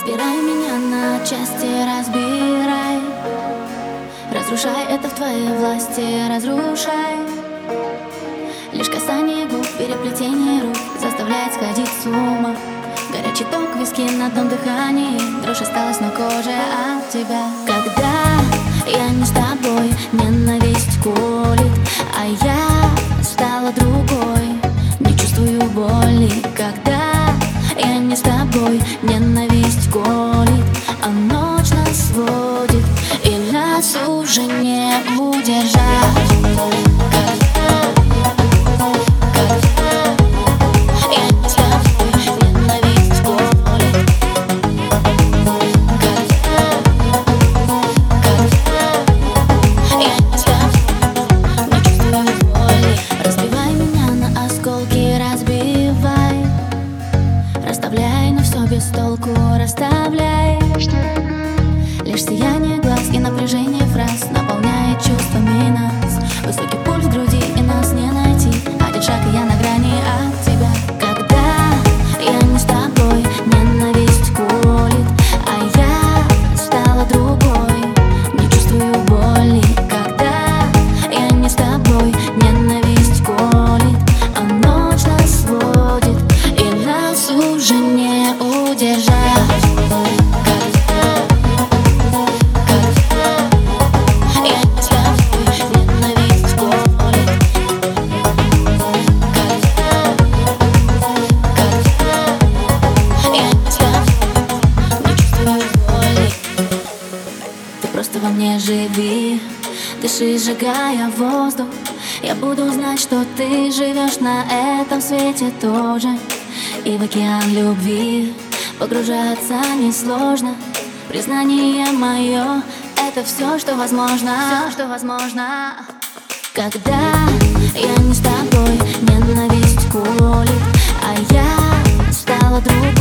Разбирай меня на части, разбирай. Разрушай это в твоей власти, разрушай. Лишь касание губ, переплетение рук Заставляет сходить с ума. Горячий ток, виски на одном дыхании Дрожь осталась на коже от тебя. Когда я не с тобой, ненависть колет нас уже не удержать без толку расставляй. Лишь сияние Наполняет чувствами нас Высокий Мне живи, дыши, сжигая воздух. Я буду знать, что ты живешь на этом свете тоже. И в океан любви погружаться несложно. Признание мое — это все, что возможно. Все, что возможно. Когда я не с тобой, ненависть колет А я стала другой